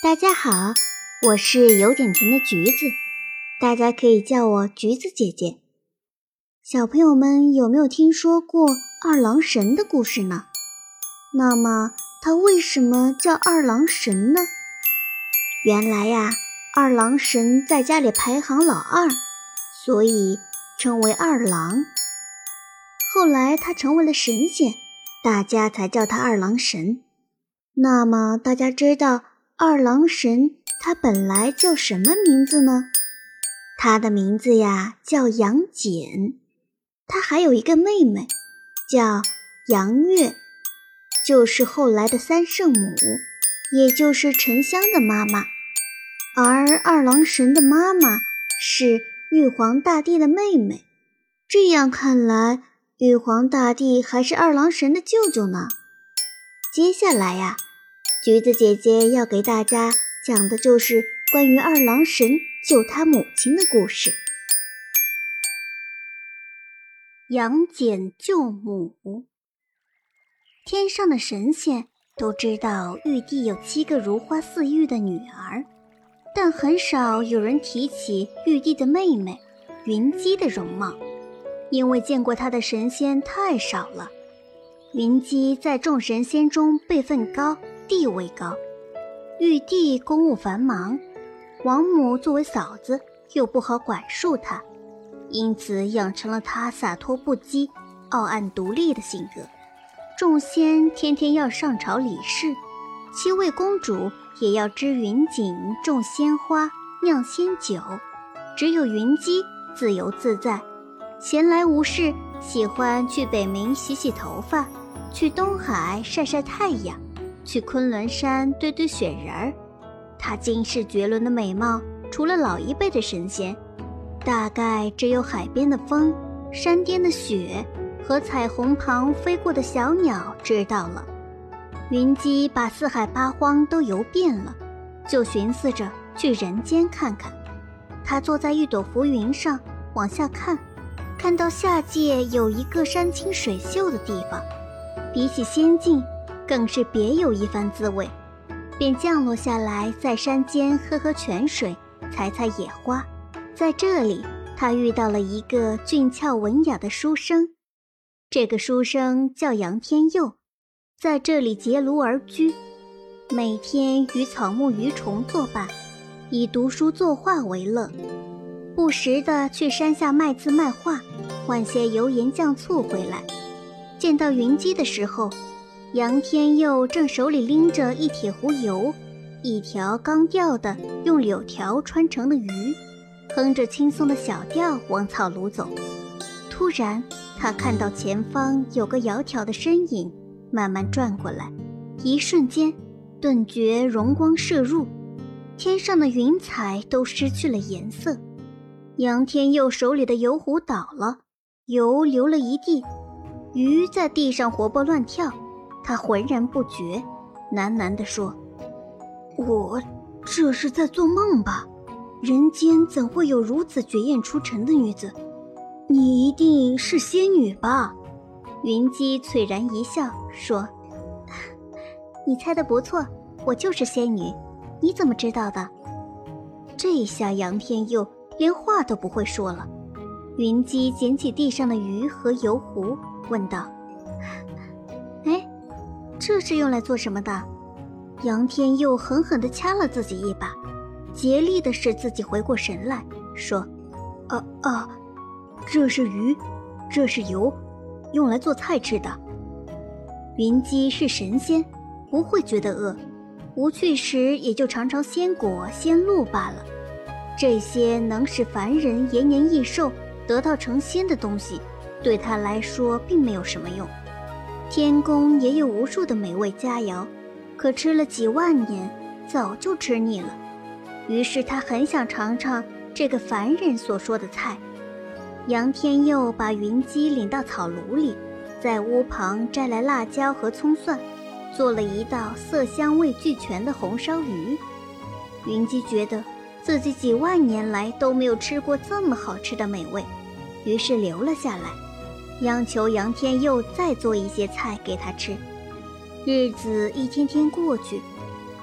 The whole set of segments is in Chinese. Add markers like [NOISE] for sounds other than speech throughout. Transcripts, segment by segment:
大家好，我是有点甜的橘子，大家可以叫我橘子姐姐。小朋友们有没有听说过二郎神的故事呢？那么他为什么叫二郎神呢？原来呀，二郎神在家里排行老二，所以称为二郎。后来他成为了神仙，大家才叫他二郎神。那么大家知道？二郎神他本来叫什么名字呢？他的名字呀叫杨戬，他还有一个妹妹叫杨月，就是后来的三圣母，也就是沉香的妈妈。而二郎神的妈妈是玉皇大帝的妹妹，这样看来，玉皇大帝还是二郎神的舅舅呢。接下来呀。橘子姐姐要给大家讲的就是关于二郎神救他母亲的故事。杨戬救母。天上的神仙都知道玉帝有七个如花似玉的女儿，但很少有人提起玉帝的妹妹云姬的容貌，因为见过她的神仙太少了。云姬在众神仙中辈分高。地位高，玉帝公务繁忙，王母作为嫂子又不好管束他，因此养成了他洒脱不羁、傲岸独立的性格。众仙天天要上朝理事，七位公主也要织云锦、种鲜花、酿仙酒，只有云姬自由自在，闲来无事，喜欢去北冥洗洗头发，去东海晒晒太阳。去昆仑山堆堆雪人儿，她惊世绝伦的美貌，除了老一辈的神仙，大概只有海边的风、山巅的雪和彩虹旁飞过的小鸟知道了。云姬把四海八荒都游遍了，就寻思着去人间看看。她坐在一朵浮云上往下看，看到下界有一个山清水秀的地方，比起仙境。更是别有一番滋味，便降落下来，在山间喝喝泉水，采采野花。在这里，他遇到了一个俊俏文雅的书生，这个书生叫杨天佑，在这里结庐而居，每天与草木鱼虫作伴，以读书作画为乐，不时的去山下卖字卖画，换些油盐酱醋回来。见到云姬的时候。杨天佑正手里拎着一铁壶油，一条刚钓的用柳条穿成的鱼，哼着轻松的小调往草庐走。突然，他看到前方有个窈窕的身影慢慢转过来，一瞬间，顿觉荣光射入，天上的云彩都失去了颜色。杨天佑手里的油壶倒了，油流了一地，鱼在地上活蹦乱跳。他浑然不觉，喃喃地说：“我这是在做梦吧？人间怎会有如此绝艳出尘的女子？你一定是仙女吧？”云姬璀然一笑，说：“ [LAUGHS] 你猜的不错，我就是仙女。你怎么知道的？”这下杨天佑连话都不会说了。云姬捡起地上的鱼和油壶，问道。这是用来做什么的？杨天佑狠狠地掐了自己一把，竭力地使自己回过神来，说：“啊啊，这是鱼，这是油，用来做菜吃的。云姬是神仙，不会觉得饿，无趣时也就尝尝鲜果鲜露罢了。这些能使凡人延年益寿、得道成仙的东西，对他来说并没有什么用。”天宫也有无数的美味佳肴，可吃了几万年，早就吃腻了。于是他很想尝尝这个凡人所说的菜。杨天佑把云姬领到草庐里，在屋旁摘来辣椒和葱蒜，做了一道色香味俱全的红烧鱼。云姬觉得自己几万年来都没有吃过这么好吃的美味，于是留了下来。央求杨天佑再做一些菜给他吃。日子一天天过去，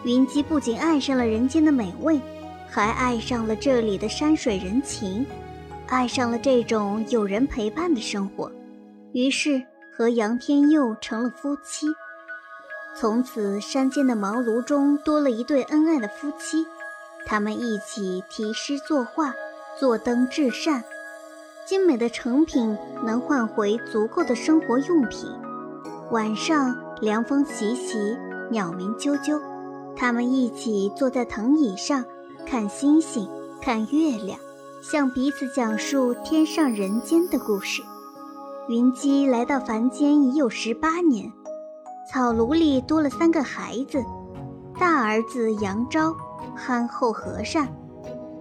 云姬不仅爱上了人间的美味，还爱上了这里的山水人情，爱上了这种有人陪伴的生活，于是和杨天佑成了夫妻。从此，山间的茅庐中多了一对恩爱的夫妻，他们一起题诗作画，做灯制扇。精美的成品能换回足够的生活用品。晚上，凉风习习，鸟鸣啾啾，他们一起坐在藤椅上，看星星，看月亮，向彼此讲述天上人间的故事。云姬来到凡间已有十八年。草庐里多了三个孩子，大儿子杨昭憨厚和善，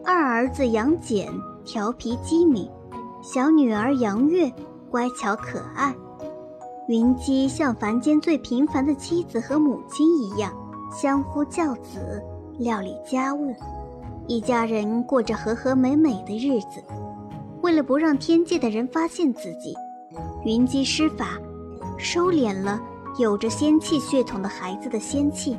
二儿子杨戬调皮机敏，小女儿杨月乖巧可爱。云姬像凡间最平凡的妻子和母亲一样，相夫教子，料理家务，一家人过着和和美美的日子。为了不让天界的人发现自己，云姬施法，收敛了。有着仙气血统的孩子的仙气。